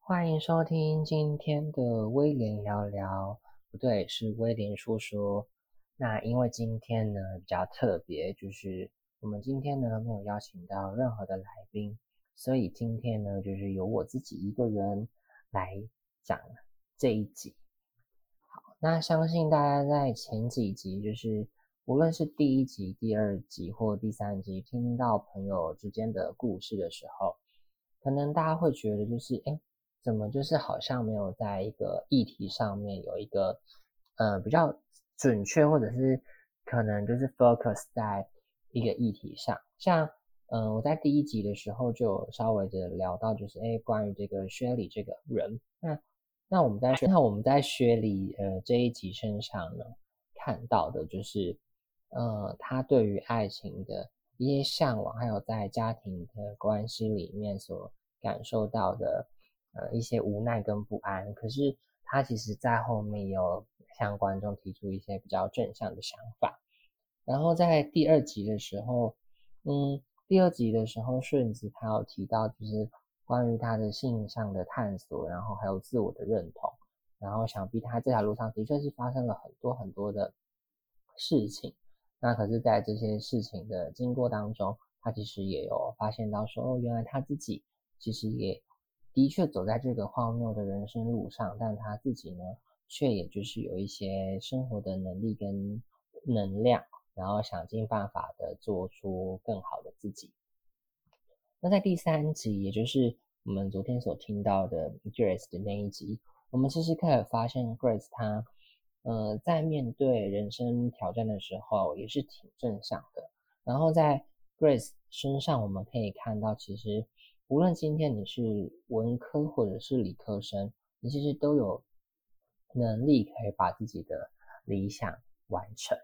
欢迎收听今天的威廉聊聊，不对，是威廉说说。那因为今天呢比较特别，就是我们今天呢没有邀请到任何的来宾，所以今天呢就是由我自己一个人来讲这一集。好，那相信大家在前几集，就是无论是第一集、第二集或第三集，听到朋友之间的故事的时候，可能大家会觉得就是，哎。怎么就是好像没有在一个议题上面有一个，呃，比较准确，或者是可能就是 focus 在一个议题上。像，嗯，我在第一集的时候就稍微的聊到，就是哎，关于这个薛礼这个人。那那我们在那我们在薛礼呃这一集身上呢，看到的就是，呃，他对于爱情的一些向往，还有在家庭的关系里面所感受到的。呃，一些无奈跟不安，可是他其实在后面有向观众提出一些比较正向的想法。然后在第二集的时候，嗯，第二集的时候，顺子他有提到，就是关于他的性上的探索，然后还有自我的认同。然后想必他这条路上的确是发生了很多很多的事情。那可是，在这些事情的经过当中，他其实也有发现到说，哦，原来他自己其实也。的确走在这个荒谬的人生路上，但他自己呢，却也就是有一些生活的能力跟能量，然后想尽办法的做出更好的自己。那在第三集，也就是我们昨天所听到的 Grace 的那一集，我们其实可以发现 Grace 她，呃，在面对人生挑战的时候，也是挺正向的。然后在 Grace 身上，我们可以看到，其实。无论今天你是文科或者是理科生，你其实都有能力可以把自己的理想完成。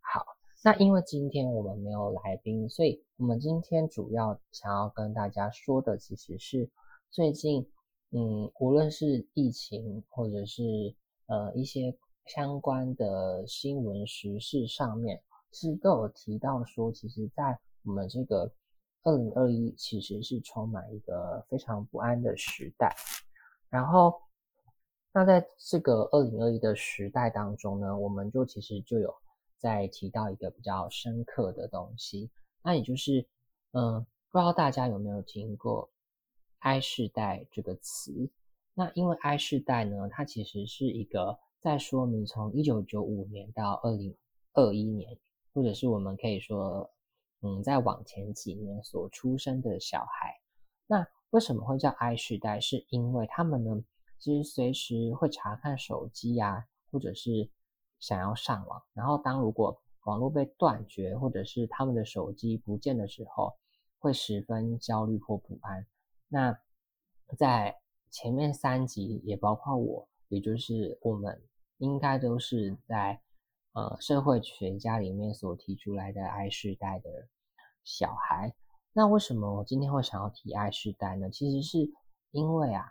好，那因为今天我们没有来宾，所以我们今天主要想要跟大家说的，其实是最近，嗯，无论是疫情或者是呃一些相关的新闻时事上面，其实都有提到说，其实在我们这个。二零二一其实是充满一个非常不安的时代，然后，那在这个二零二一的时代当中呢，我们就其实就有在提到一个比较深刻的东西，那也就是，嗯，不知道大家有没有听过 “I 世代”这个词？那因为 “I 世代”呢，它其实是一个在说明从一九九五年到二零二一年，或者是我们可以说。嗯，在往前几年所出生的小孩，那为什么会叫 I 世代？是因为他们呢，其实随时会查看手机呀，或者是想要上网。然后，当如果网络被断绝，或者是他们的手机不见的时候，会十分焦虑或不安。那在前面三集，也包括我，也就是我们，应该都是在。呃，社会学家里面所提出来的 I 世代的小孩，那为什么我今天会想要提 I 世代呢？其实是因为啊，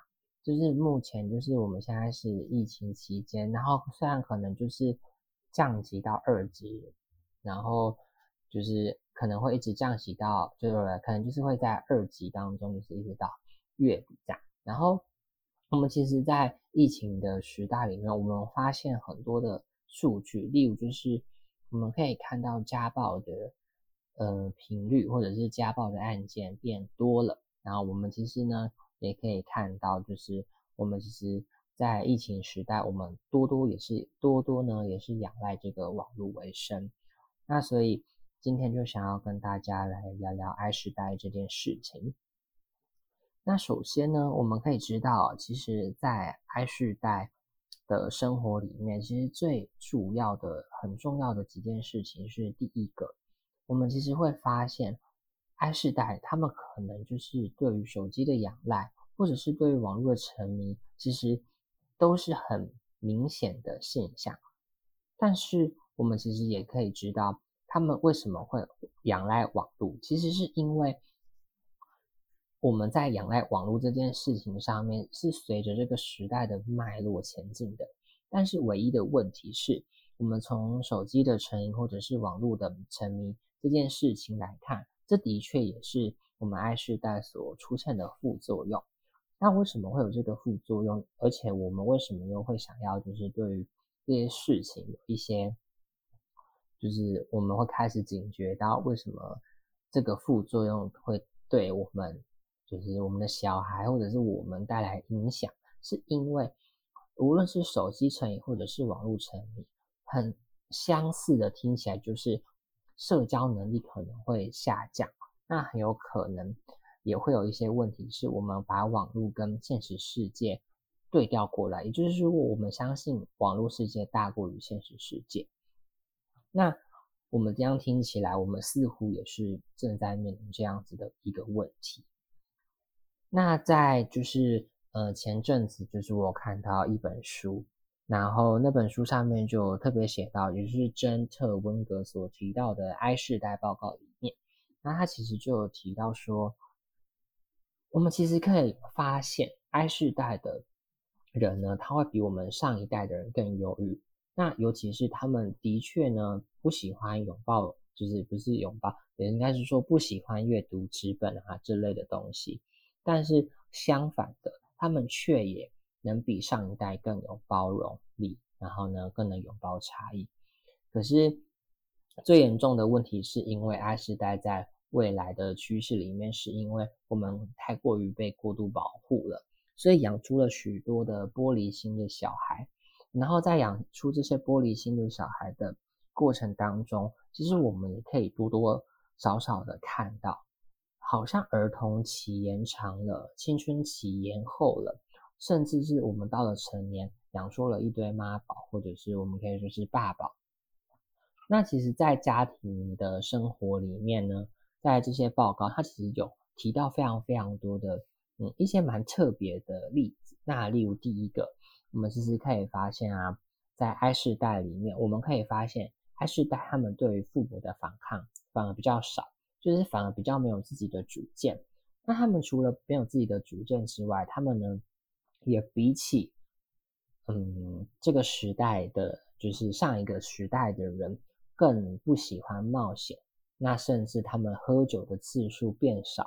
就是目前就是我们现在是疫情期间，然后虽然可能就是降级到二级，然后就是可能会一直降级到，就是可能就是会在二级当中，就是一直到月底这样。然后我们其实，在疫情的时代里面，我们发现很多的。数据，例如就是我们可以看到家暴的呃频率，或者是家暴的案件变多了。然后我们其实呢也可以看到，就是我们其实，在疫情时代，我们多多也是多多呢也是仰赖这个网络为生。那所以今天就想要跟大家来聊聊 I 时代这件事情。那首先呢，我们可以知道，其实，在 I 世代。的生活里面，其实最主要的、很重要的几件事情是：第一个，我们其实会发现，I 世代他们可能就是对于手机的仰赖，或者是对于网络的沉迷，其实都是很明显的现象。但是，我们其实也可以知道，他们为什么会仰赖网络，其实是因为。我们在仰赖网络这件事情上面是随着这个时代的脉络前进的，但是唯一的问题是，我们从手机的成瘾或者是网络的沉迷这件事情来看，这的确也是我们爱世代所出现的副作用。那为什么会有这个副作用？而且我们为什么又会想要就是对于这些事情有一些，就是我们会开始警觉到为什么这个副作用会对我们，就是我们的小孩或者是我们带来影响？是因为无论是手机成瘾或者是网络成瘾，很相似的听起来就是社交能力可能会下降。那很有可能也会有一些问题，是我们把网络跟现实世界对调过来，也就是说，我们相信网络世界大过于现实世界。那我们这样听起来，我们似乎也是正在面临这样子的一个问题。那在就是呃前阵子，就是我看到一本书，然后那本书上面就特别写到，也就是珍特温格所提到的 I 世代报告里面。那他其实就有提到说，我们其实可以发现，I 世代的人呢，他会比我们上一代的人更忧郁。那尤其是他们的确呢，不喜欢拥抱，就是不是拥抱，也应该是说不喜欢阅读纸本啊这类的东西。但是相反的，他们却也能比上一代更有包容力，然后呢，更能拥抱差异。可是最严重的问题是因为 I 时代在未来的趋势里面，是因为我们太过于被过度保护了，所以养出了许多的玻璃心的小孩。然后在养出这些玻璃心的小孩的过程当中，其实我们也可以多多少少的看到，好像儿童期延长了，青春期延后了，甚至是我们到了成年，养出了一堆妈宝，或者是我们可以说是爸宝。那其实，在家庭的生活里面呢？在这些报告，它其实有提到非常非常多的，嗯，一些蛮特别的例子。那例如第一个，我们其实可以发现啊，在 I 世代里面，我们可以发现 I 世代他们对于父母的反抗反而比较少，就是反而比较没有自己的主见。那他们除了没有自己的主见之外，他们呢，也比起，嗯，这个时代的就是上一个时代的人，更不喜欢冒险。那甚至他们喝酒的次数变少。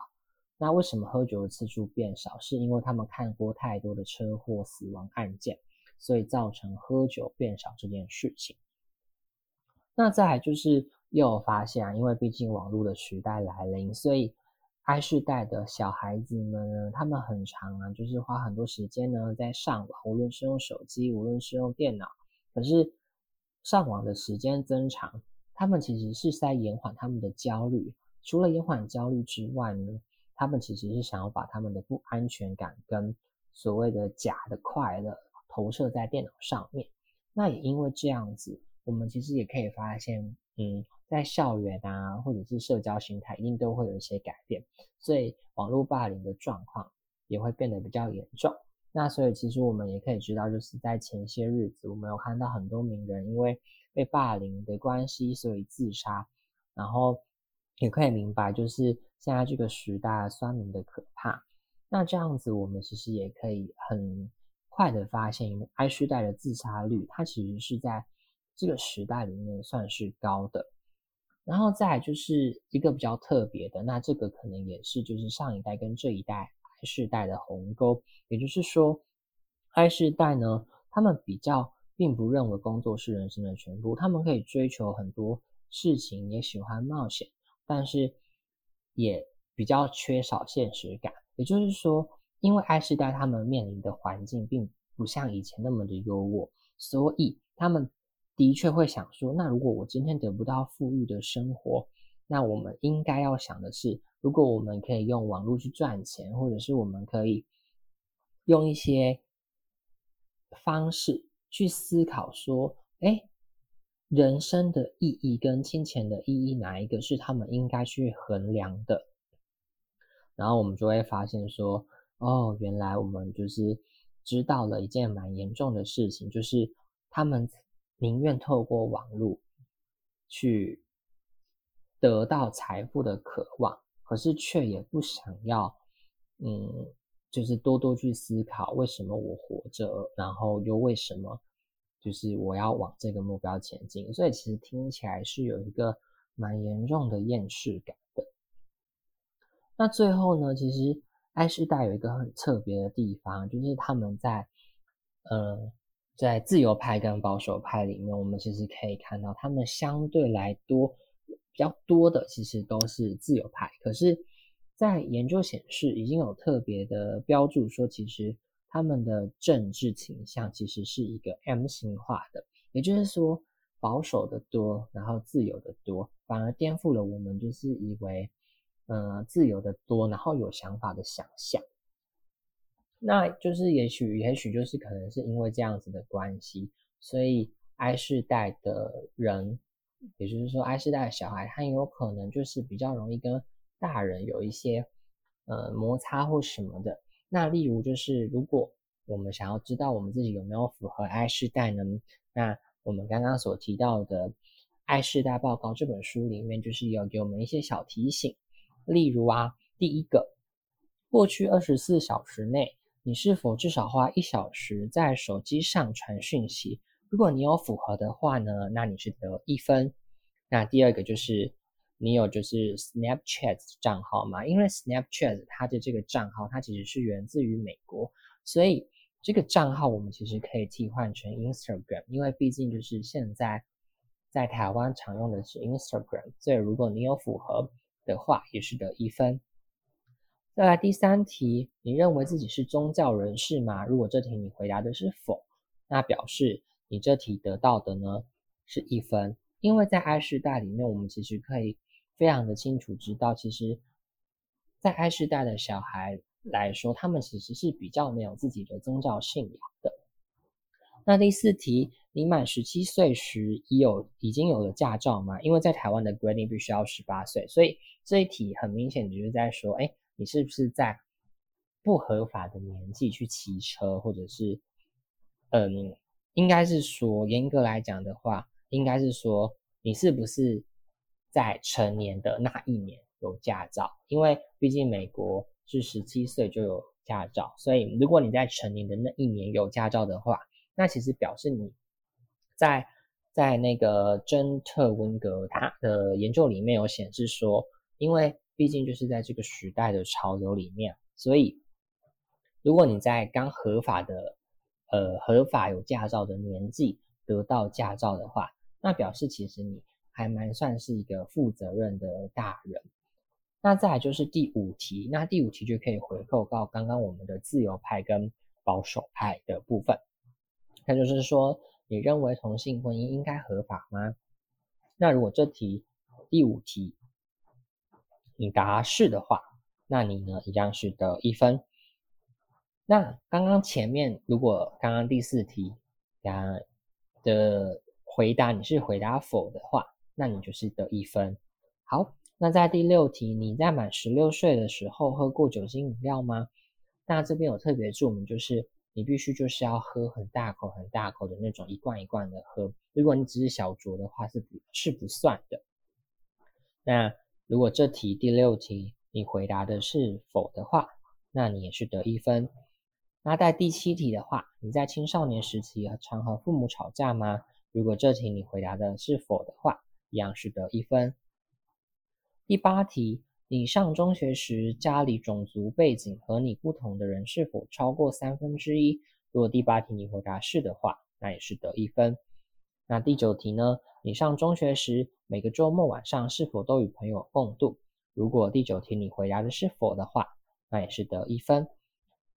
那为什么喝酒的次数变少？是因为他们看过太多的车祸死亡案件，所以造成喝酒变少这件事情。那再来就是又发现，因为毕竟网络的时代来临，所以 I 世代的小孩子们呢，他们很长啊，就是花很多时间呢在上网，无论是用手机，无论是用电脑，可是上网的时间增长。他们其实是在延缓他们的焦虑，除了延缓焦虑之外呢，他们其实是想要把他们的不安全感跟所谓的假的快乐投射在电脑上面。那也因为这样子，我们其实也可以发现，嗯，在校园啊，或者是社交形态，一定都会有一些改变，所以网络霸凌的状况也会变得比较严重。那所以其实我们也可以知道，就是在前些日子，我们有看到很多名人因为。被霸凌的关系，所以自杀，然后也可以明白，就是现在这个时代酸民的可怕。那这样子，我们其实也可以很快的发现，I 世代的自杀率，它其实是在这个时代里面算是高的。然后再就是一个比较特别的，那这个可能也是就是上一代跟这一代 I 世代的鸿沟，也就是说，I 世代呢，他们比较。并不认为工作是人生的全部，他们可以追求很多事情，也喜欢冒险，但是也比较缺少现实感。也就是说，因为 I 世代他们面临的环境并不像以前那么的优渥，所以他们的确会想说：那如果我今天得不到富裕的生活，那我们应该要想的是，如果我们可以用网络去赚钱，或者是我们可以用一些方式。去思考说，哎，人生的意义跟金钱的意义，哪一个是他们应该去衡量的？然后我们就会发现说，哦，原来我们就是知道了一件蛮严重的事情，就是他们宁愿透过网络去得到财富的渴望，可是却也不想要，嗯。就是多多去思考为什么我活着，然后又为什么就是我要往这个目标前进。所以其实听起来是有一个蛮严重的厌世感的。那最后呢，其实爱世代有一个很特别的地方，就是他们在呃在自由派跟保守派里面，我们其实可以看到，他们相对来多比较多的其实都是自由派。可是，在研究显示，已经有特别的标注说，其实他们的政治倾向其实是一个 M 型化的，也就是说。保守的多，然后自由的多，反而颠覆了我们就是以为，呃，自由的多，然后有想法的想象。那就是也许，也许就是可能是因为这样子的关系，所以 I 世代的人，也就是说 I 世代的小孩，他有可能就是比较容易跟大人有一些呃摩擦或什么的。那例如就是，如果我们想要知道我们自己有没有符合 I 世代呢？那我们刚刚所提到的《爱世代报告》这本书里面，就是有给我们一些小提醒，例如啊，第一个，过去二十四小时内，你是否至少花一小时在手机上传讯息？如果你有符合的话呢，那你是得一分。那第二个就是你有就是 Snapchat 账号嘛？因为 Snapchat 它的这个账号，它其实是源自于美国，所以。这个账号我们其实可以替换成 Instagram，因为毕竟就是现在在台湾常用的是 Instagram，所以如果你有符合的话，也是得一分。再来第三题，你认为自己是宗教人士吗？如果这题你回答的是否，那表示你这题得到的呢是一分，因为在 I 世代里面，我们其实可以非常的清楚知道，其实，在 I 世代的小孩。来说，他们其实是比较没有自己的宗教信仰的。那第四题，你满十七岁时已有已经有了驾照吗？因为在台湾的规定必须要十八岁，所以这一题很明显就是在说，哎，你是不是在不合法的年纪去骑车，或者是，嗯，应该是说严格来讲的话，应该是说你是不是在成年的那一年有驾照？因为毕竟美国。是十七岁就有驾照，所以如果你在成年的那一年有驾照的话，那其实表示你在在那个珍特温格他的研究里面有显示说，因为毕竟就是在这个时代的潮流里面，所以如果你在刚合法的呃合法有驾照的年纪得到驾照的话，那表示其实你还蛮算是一个负责任的大人。那再来就是第五题，那第五题就可以回扣到刚刚我们的自由派跟保守派的部分。那就是说，你认为同性婚姻应该合法吗？那如果这题第五题你答是的话，那你呢一样是得一分。那刚刚前面如果刚刚第四题答的回答你是回答否的话，那你就是得一分。好。那在第六题，你在满十六岁的时候喝过酒精饮料吗？那这边有特别注明，就是你必须就是要喝很大口、很大口的那种，一罐一罐的喝。如果你只是小酌的话，是不，是不算的。那如果这题第六题你回答的是否的话，那你也是得一分。那在第七题的话，你在青少年时期常和父母吵架吗？如果这题你回答的是否的话，一样是得一分。第八题，你上中学时家里种族背景和你不同的人是否超过三分之一？如果第八题你回答是的话，那也是得一分。那第九题呢？你上中学时每个周末晚上是否都与朋友共度？如果第九题你回答的是否的话，那也是得一分。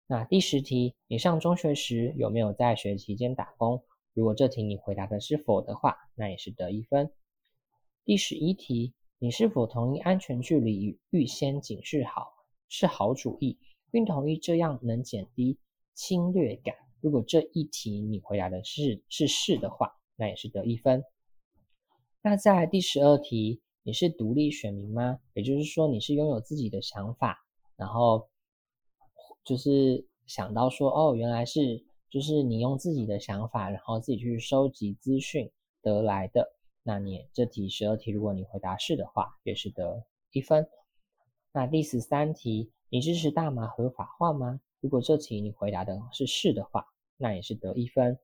那第十题，你上中学时有没有在学期间打工？如果这题你回答的是否的话，那也是得一分。第十一题。你是否同意安全距离预先警示好是好主意，并同意这样能减低侵略感？如果这一题你回答的是是是的话，那也是得一分。那在第十二题，你是独立选民吗？也就是说你是拥有自己的想法，然后就是想到说哦，原来是就是你用自己的想法，然后自己去收集资讯得来的。那你这题十二题，如果你回答是的话，也是得一分。那第十三题，你支持大麻合法化吗？如果这题你回答的是是的话，那也是得一分。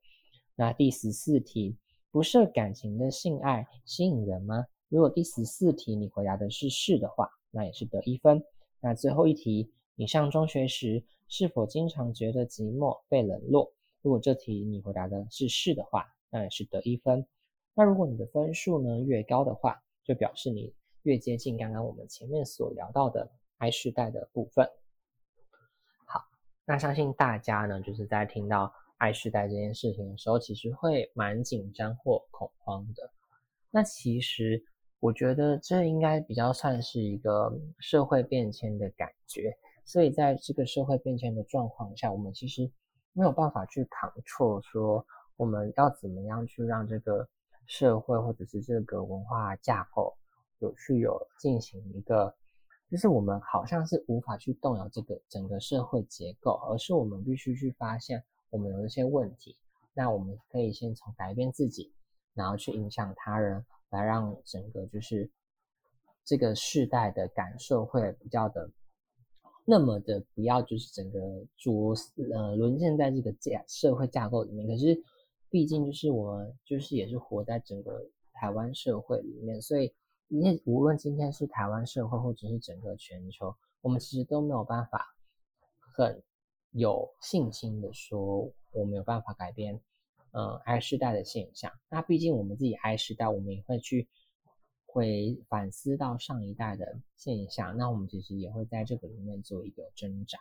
那第十四题，不设感情的性爱吸引人吗？如果第十四题你回答的是是的话，那也是得一分。那最后一题，你上中学时是否经常觉得寂寞、被冷落？如果这题你回答的是是的话，那也是得一分。那如果你的分数呢越高的话，就表示你越接近刚刚我们前面所聊到的 I 世代的部分。好，那相信大家呢，就是在听到 I 世代这件事情的时候，其实会蛮紧张或恐慌的。那其实我觉得这应该比较算是一个社会变迁的感觉。所以在这个社会变迁的状况下，我们其实没有办法去扛错，说我们要怎么样去让这个社会或者是这个文化架构有去有进行一个，就是我们好像是无法去动摇这个整个社会结构，而是我们必须去发现我们有一些问题，那我们可以先从改变自己，然后去影响他人，来让整个就是这个世代的感受会比较的。那么的不要就是整个主呃沦陷在这个架社会架构里面，可是毕竟就是我就是也是活在整个台湾社会里面，所以你无论今天是台湾社会或者是整个全球，我们其实都没有办法很有信心的说我没有办法改变嗯 I 世代的现象。那毕竟我们自己 I 世代，我们也会去。会反思到上一代的现象，那我们其实也会在这个里面做一个挣扎。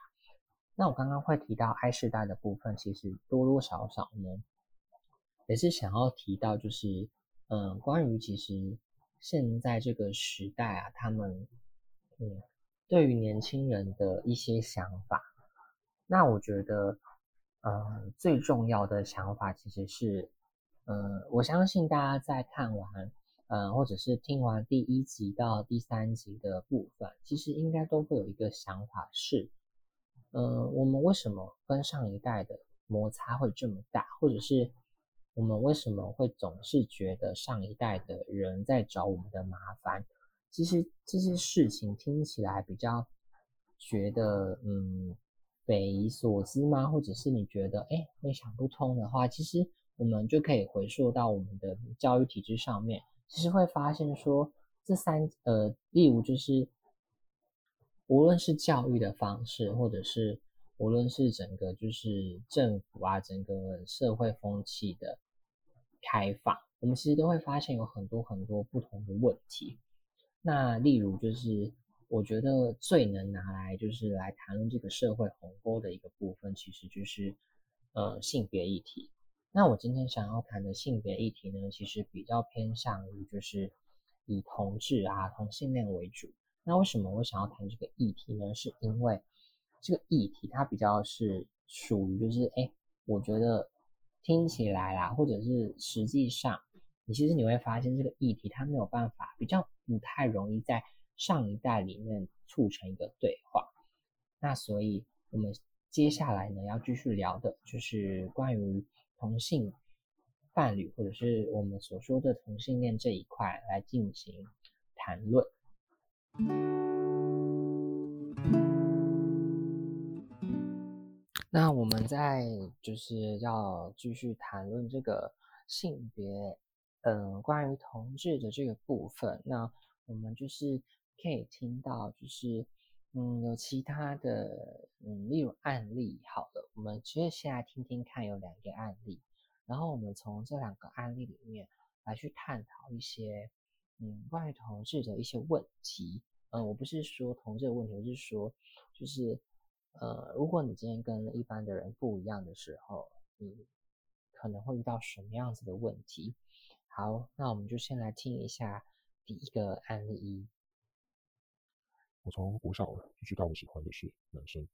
那我刚刚会提到 I 世代的部分，其实多多少少呢，也是想要提到，就是嗯，关于其实现在这个时代啊，他们嗯，对于年轻人的一些想法。那我觉得，嗯，最重要的想法其实是，嗯，我相信大家在看完。嗯，或者是听完第一集到第三集的部分，其实应该都会有一个想法是，嗯，我们为什么跟上一代的摩擦会这么大，或者是我们为什么会总是觉得上一代的人在找我们的麻烦？其实这些事情听起来比较觉得，嗯，匪夷所思吗？或者是你觉得，哎，会想不通的话，其实我们就可以回溯到我们的教育体制上面。其实会发现说，这三呃，例如就是，无论是教育的方式，或者是无论是整个就是政府啊，整个社会风气的开放，我们其实都会发现有很多很多不同的问题。那例如就是，我觉得最能拿来就是来谈论这个社会鸿沟的一个部分，其实就是呃性别议题。那我今天想要谈的性别议题呢，其实比较偏向于就是以同志啊、同性恋为主。那为什么我想要谈这个议题呢？是因为这个议题它比较是属于就是，哎，我觉得听起来啦，或者是实际上，你其实你会发现这个议题它没有办法，比较不太容易在上一代里面促成一个对话。那所以我们接下来呢要继续聊的就是关于。同性伴侣，或者是我们所说的同性恋这一块来进行谈论。那我们在就是要继续谈论这个性别，嗯，关于同志的这个部分。那我们就是可以听到，就是嗯，有其他的。嗯，例如案例，好了，我们其实先来听听看，有两个案例，然后我们从这两个案例里面来去探讨一些，嗯，关于同志的一些问题。嗯，我不是说同志的问题，我是说，就是，呃，如果你今天跟一般的人不一样的时候，你可能会遇到什么样子的问题？好，那我们就先来听一下第一个案例一。我从国小就知道我喜欢的是男生。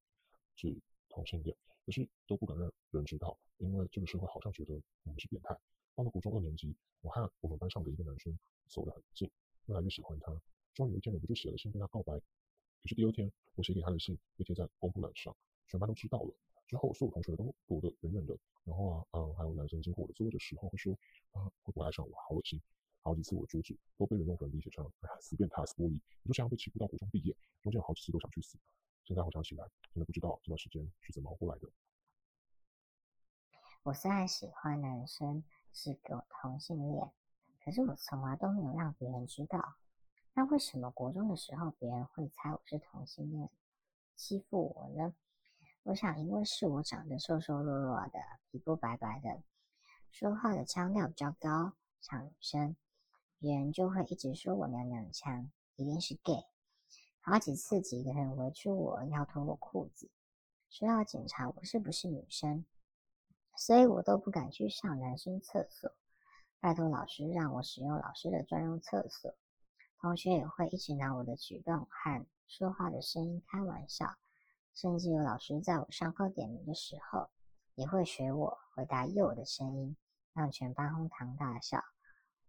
是同性恋，可是都不敢让人知道，因为这个社会好像觉得我们是变态。到了国中二年级，我和我们班上的一个男生走得很近，越来越喜欢他。终于有一天，我就写了信跟他告白。可是第二天，我写给他的信被贴在公布栏上，全班都知道了。之后，所有同学都躲得远远的。然后啊，嗯，还有男生经过我的座位的时候会说，啊，会不会爱上我？好恶心！好几次我的阻止，都被人用粉笔写上，哎，死变态，死玻璃！我就这样被欺负到国中毕业，中间有好几次都想去死。现在回想起来，真的不知道这段时间是怎么熬过来的。我虽然喜欢男生，是个同性恋，可是我从来都没有让别人知道。那为什么国中的时候别人会猜我是同性恋？欺负我呢？我想，因为是我长得瘦瘦弱弱的，皮肤白白的，说话的腔调比较高，像女生，别人就会一直说我娘娘腔，一定是 gay。好几次几个人围住我要脱我裤子，说要检查我是不是女生，所以我都不敢去上男生厕所，拜托老师让我使用老师的专用厕所。同学也会一直拿我的举动和说话的声音开玩笑，甚至有老师在我上课点名的时候，也会学我回答右的声音，让全班哄堂大笑。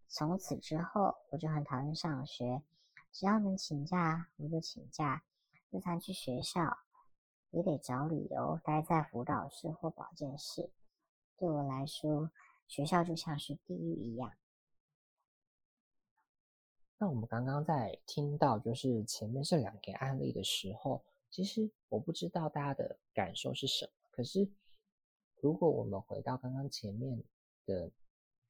从此之后，我就很讨厌上学。只要能请假，我就请假；就算去学校，也得找理由待在辅导室或保健室。对我来说，学校就像是地狱一样。那我们刚刚在听到就是前面这两个案例的时候，其实我不知道大家的感受是什么。可是，如果我们回到刚刚前面的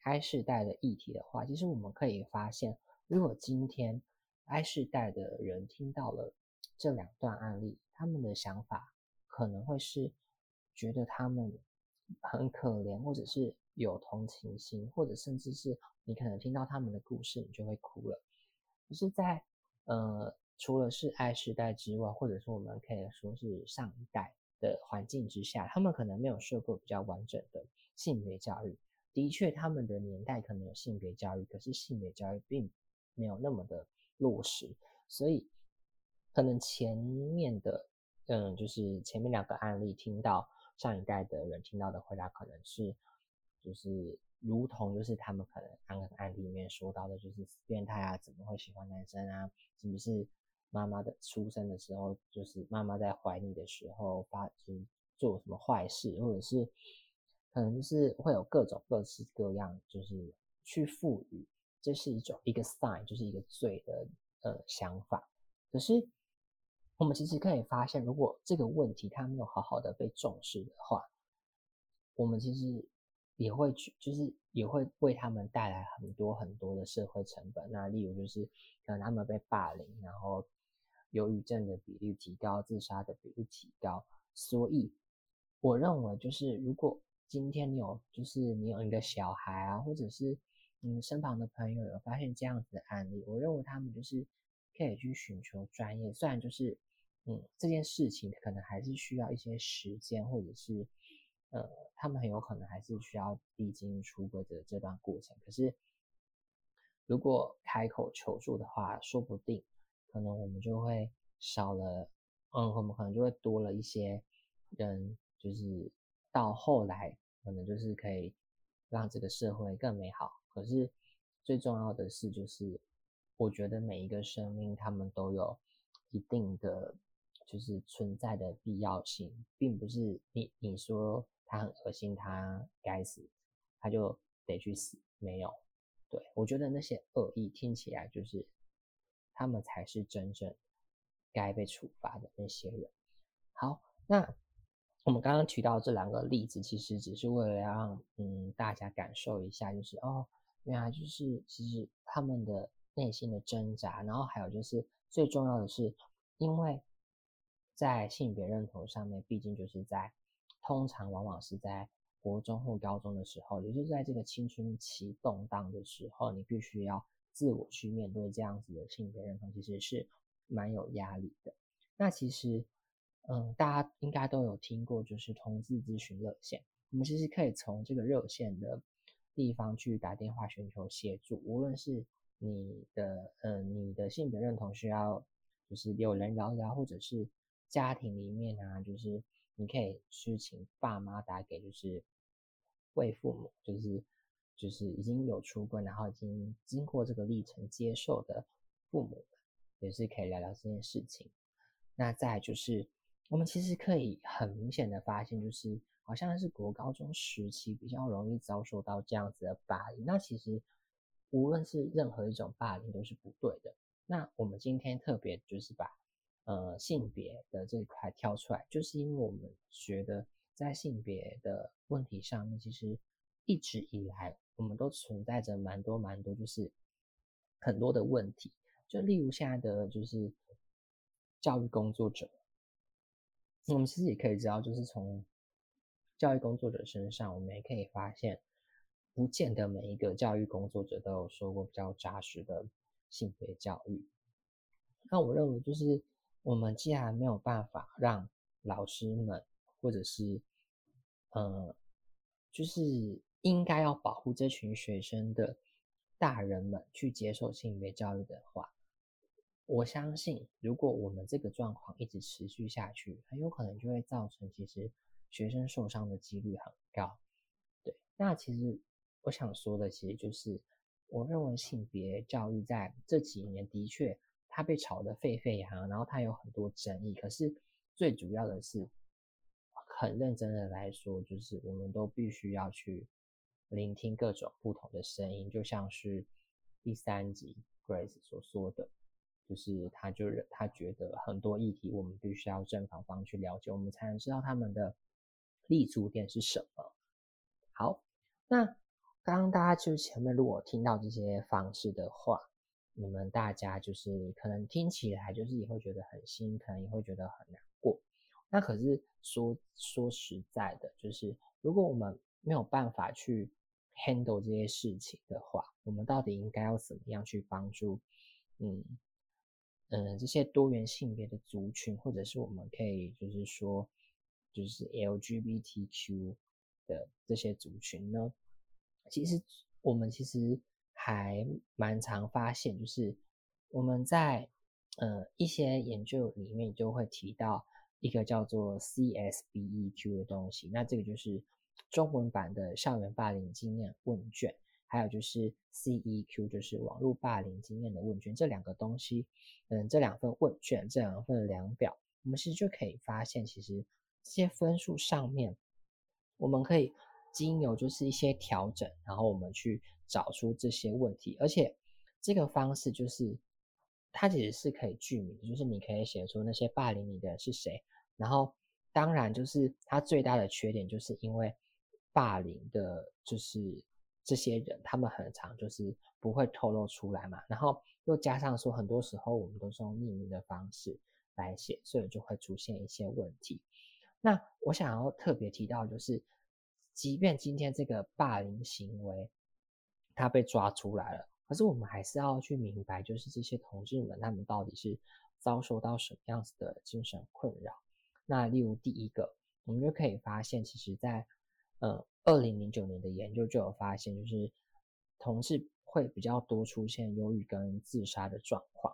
I 世代的议题的话，其实我们可以发现，如果今天 I 世代的人听到了这两段案例，他们的想法可能会是觉得他们很可怜，或者是有同情心，或者甚至是你可能听到他们的故事，你就会哭了。是，在呃，除了是爱时代之外，或者说我们可以说是上一代的环境之下，他们可能没有受过比较完整的性别教育。的确，他们的年代可能有性别教育，可是性别教育并没有那么的。落实，所以可能前面的，嗯，就是前面两个案例，听到上一代的人听到的回答，可能是就是如同就是他们可能刚刚案例里面说到的，就是变态啊，怎么会喜欢男生啊？是不是妈妈的出生的时候，就是妈妈在怀你的时候发，就是做什么坏事，或者是可能就是会有各种各式各样，就是去赋予。这是一种一个 sign，就是一个罪的呃想法。可是我们其实可以发现，如果这个问题它没有好好的被重视的话，我们其实也会去，就是也会为他们带来很多很多的社会成本。那例如就是可能他们被霸凌，然后忧郁症的比例提高，自杀的比例提高。所以我认为，就是如果今天你有，就是你有一个小孩啊，或者是嗯，身旁的朋友有发现这样子的案例，我认为他们就是可以去寻求专业。虽然就是，嗯，这件事情可能还是需要一些时间，或者是，呃，他们很有可能还是需要历经出轨的这段过程。可是，如果开口求助的话，说不定可能我们就会少了，嗯，我们可能就会多了一些人，就是到后来可能就是可以让这个社会更美好。可是最重要的是，就是我觉得每一个生命，他们都有一定的就是存在的必要性，并不是你你说他很恶心，他该死，他就得去死。没有，对我觉得那些恶意听起来就是他们才是真正该被处罚的那些人。好，那我们刚刚提到这两个例子，其实只是为了让嗯大家感受一下，就是哦。原来就是，其实他们的内心的挣扎，然后还有就是最重要的是，因为在性别认同上面，毕竟就是在通常往往是在国中或高中的时候，也就是在这个青春期动荡的时候，你必须要自我去面对这样子的性别认同，其实是蛮有压力的。那其实，嗯，大家应该都有听过，就是同志咨询热线，我们其实可以从这个热线的。地方去打电话寻求协助，无论是你的，嗯，你的性别认同需要，就是有人聊聊，或者是家庭里面啊，就是你可以去请爸妈打给，就是为父母，就是就是已经有出柜，然后已经经过这个历程接受的父母，也是可以聊聊这件事情。那再就是，我们其实可以很明显的发现，就是。好像是国高中时期比较容易遭受到这样子的霸凌。那其实无论是任何一种霸凌都是不对的。那我们今天特别就是把呃性别的这一块挑出来，就是因为我们觉得在性别的问题上面，其实一直以来我们都存在着蛮多蛮多，就是很多的问题。就例如现在的就是教育工作者，我们其实也可以知道，就是从教育工作者身上，我们也可以发现，不见得每一个教育工作者都有受过比较扎实的性别教育。那我认为，就是我们既然没有办法让老师们，或者是，呃，就是应该要保护这群学生的大人们去接受性别教育的话，我相信，如果我们这个状况一直持续下去，很有可能就会造成其实学生受伤的几率很高。对，那其实我想说的，其实就是我认为性别教育在这几年的确它被炒得沸沸扬扬，然后它有很多争议。可是最主要的是，很认真的来说，就是我们都必须要去聆听各种不同的声音，就像是第三集 Grace 所说的。就是他，就是他觉得很多议题，我们必须要正反方去了解，我们才能知道他们的立足点是什么。好，那刚刚大家就前面如果听到这些方式的话，你们大家就是可能听起来就是也会觉得很心疼，也会觉得很难过。那可是说说实在的，就是如果我们没有办法去 handle 这些事情的话，我们到底应该要怎么样去帮助？嗯。嗯，这些多元性别的族群，或者是我们可以就是说，就是 LGBTQ 的这些族群呢，其实我们其实还蛮常发现，就是我们在呃一些研究里面就会提到一个叫做 CSBEQ 的东西，那这个就是中文版的校园霸凌经验问卷。还有就是 CEQ，就是网络霸凌经验的问卷，这两个东西，嗯，这两份问卷，这两份量表，我们其实就可以发现，其实这些分数上面，我们可以经由就是一些调整，然后我们去找出这些问题，而且这个方式就是它其实是可以具名的，就是你可以写出那些霸凌你的人是谁，然后当然就是它最大的缺点就是因为霸凌的，就是。这些人他们很常就是不会透露出来嘛，然后又加上说很多时候我们都是用匿名的方式来写，所以就会出现一些问题。那我想要特别提到就是，即便今天这个霸凌行为他被抓出来了，可是我们还是要去明白，就是这些同志们他们到底是遭受到什么样子的精神困扰。那例如第一个，我们就可以发现，其实在呃。二零零九年的研究就有发现，就是同志会比较多出现忧郁跟自杀的状况，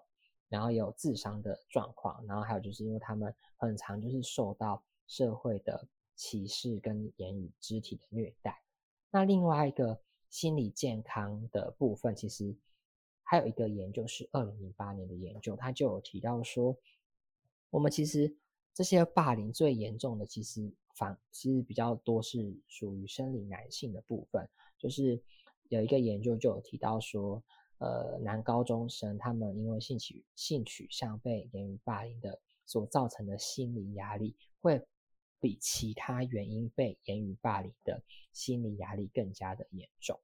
然后也有自伤的状况，然后还有就是因为他们很常就是受到社会的歧视跟言语、肢体的虐待。那另外一个心理健康的部分，其实还有一个研究是二零零八年的研究，他就有提到说，我们其实这些霸凌最严重的，其实。反其实比较多是属于生理男性的部分，就是有一个研究就有提到说，呃，男高中生他们因为性取性取向被言语霸凌的所造成的心理压力，会比其他原因被言语霸凌的心理压力更加的严重。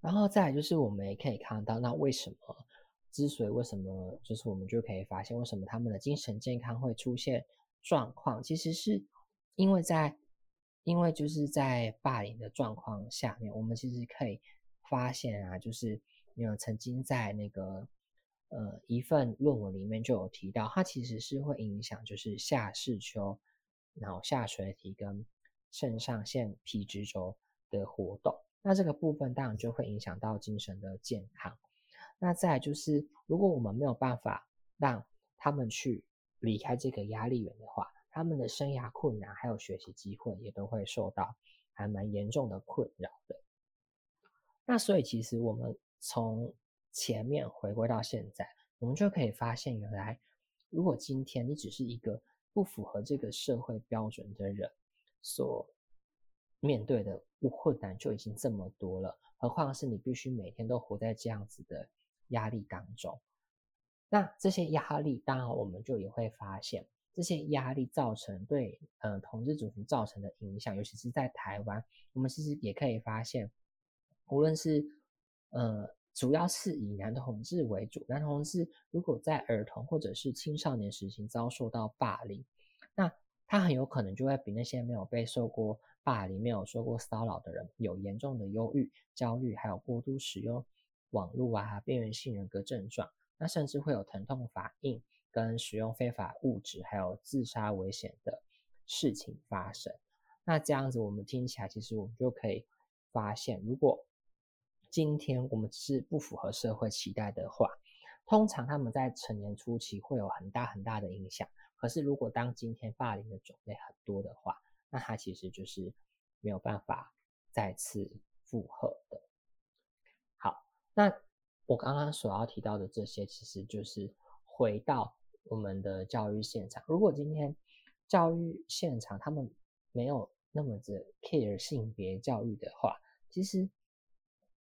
然后再来就是我们也可以看到，那为什么之所以为什么就是我们就可以发现为什么他们的精神健康会出现。状况其实是因为在，因为就是在霸凌的状况下面，我们其实可以发现啊，就是有曾经在那个呃一份论文里面就有提到，它其实是会影响就是下视丘、脑下垂体跟肾上腺皮质轴的活动，那这个部分当然就会影响到精神的健康。那再就是，如果我们没有办法让他们去。离开这个压力源的话，他们的生涯困难还有学习机会也都会受到还蛮严重的困扰的。那所以其实我们从前面回归到现在，我们就可以发现，原来如果今天你只是一个不符合这个社会标准的人，所面对的困难就已经这么多了，何况是你必须每天都活在这样子的压力当中。那这些压力，当然我们就也会发现，这些压力造成对嗯同志族群造成的影响，尤其是在台湾，我们其实也可以发现，无论是呃主要是以男同志为主。男同志如果在儿童或者是青少年时期遭受到霸凌，那他很有可能就会比那些没有被受过霸凌、没有受过骚扰的人有严重的忧郁、焦虑，还有过度使用网络啊、边缘性人格症状，那甚至会有疼痛反应、跟使用非法物质，还有自杀危险的事情发生。那这样子我们听起来，其实我们就可以发现，如果今天我们是不符合社会期待的话，通常他们在成年初期会有很大很大的影响。可是如果当今天霸凌的种类很多的话，那他其实就是没有办法再次复合的。好，那我刚刚所要提到的这些，其实就是回到我们的教育现场。如果今天教育现场他们没有那么的 care 性别教育的话，其实。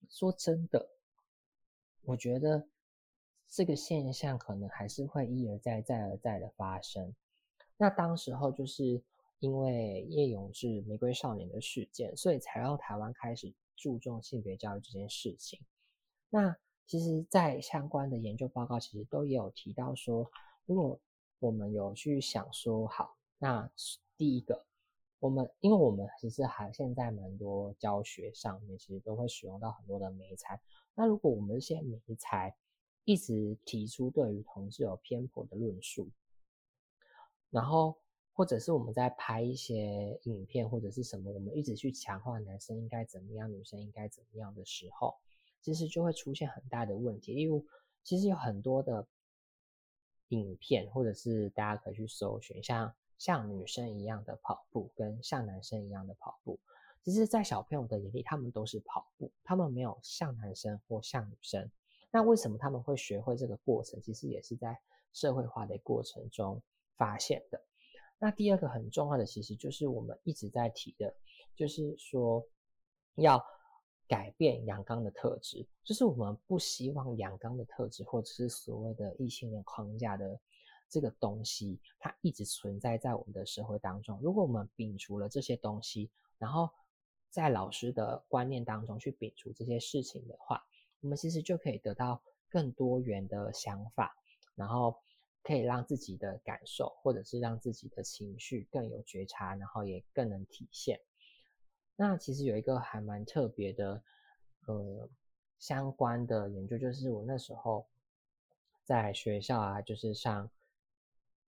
说真的，我觉得这个现象可能还是会一而再、再而再的发生。那当时候就是因为叶永志玫瑰少年的事件，所以才让台湾开始注重性别教育这件事情。那其实，在相关的研究报告，其实都也有提到说，如果我们有去想说，好，那第一个。我们因为我们其实还现在蛮多教学上面，其实都会使用到很多的媒材。那如果我们这些媒材一直提出对于同志有偏颇的论述，然后或者是我们在拍一些影片或者是什么，我们一直去强化男生应该怎么样，女生应该怎么样的时候，其实就会出现很大的问题。因为其实有很多的影片，或者是大家可以去搜寻，像。像女生一样的跑步，跟像男生一样的跑步，其实，在小朋友的眼里，他们都是跑步，他们没有像男生或像女生。那为什么他们会学会这个过程？其实也是在社会化的过程中发现的。那第二个很重要的，其实就是我们一直在提的，就是说要改变阳刚的特质，就是我们不希望阳刚的特质，或者是所谓的异性恋框架的。这个东西它一直存在在我们的社会当中。如果我们摒除了这些东西，然后在老师的观念当中去摒除这些事情的话，我们其实就可以得到更多元的想法，然后可以让自己的感受或者是让自己的情绪更有觉察，然后也更能体现。那其实有一个还蛮特别的，呃，相关的研究，就是我那时候在学校啊，就是上。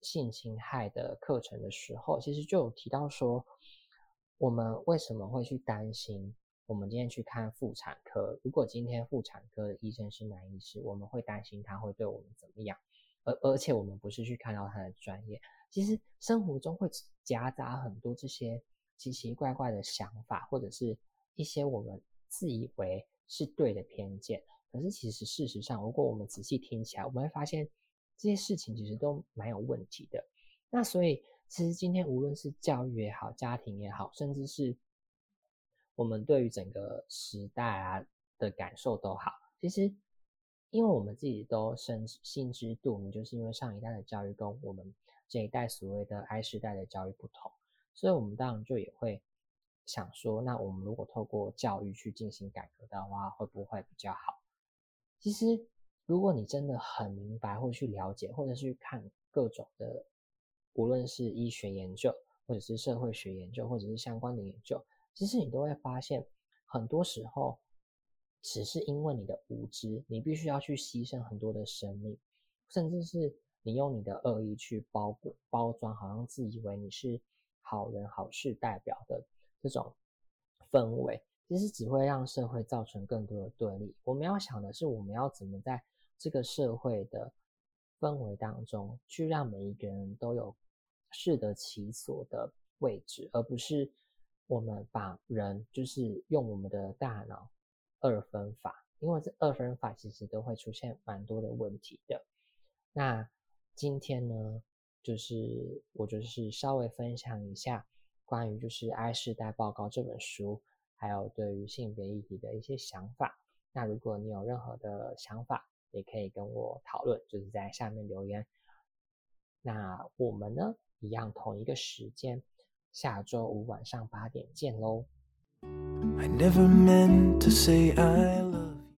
性侵害的课程的时候，其实就有提到说，我们为什么会去担心？我们今天去看妇产科，如果今天妇产科的医生是男医师，我们会担心他会对我们怎么样？而而且我们不是去看到他的专业，其实生活中会夹杂很多这些奇奇怪怪的想法，或者是一些我们自以为是对的偏见。可是其实事实上，如果我们仔细听起来，我们会发现。这些事情其实都蛮有问题的。那所以，其实今天无论是教育也好，家庭也好，甚至是我们对于整个时代啊的感受都好，其实因为我们自己都深心知肚明，就是因为上一代的教育跟我们这一代所谓的 I 时代的教育不同，所以我们当然就也会想说，那我们如果透过教育去进行改革的话，会不会比较好？其实。如果你真的很明白，或去了解，或者去看各种的，无论是医学研究，或者是社会学研究，或者是相关的研究，其实你都会发现，很多时候只是因为你的无知，你必须要去牺牲很多的生命，甚至是你用你的恶意去包裹包装，好像自以为你是好人好事代表的这种氛围，其实只会让社会造成更多的对立。我们要想的是，我们要怎么在这个社会的氛围当中，去让每一个人都有适得其所的位置，而不是我们把人就是用我们的大脑二分法，因为这二分法其实都会出现蛮多的问题的。那今天呢，就是我就是稍微分享一下关于就是《I 世代报告》这本书，还有对于性别议题的一些想法。那如果你有任何的想法，也可以跟我讨论，就是在下面留言。那我们呢，一样同一个时间，下周五晚上八点见喽。I never meant to say I love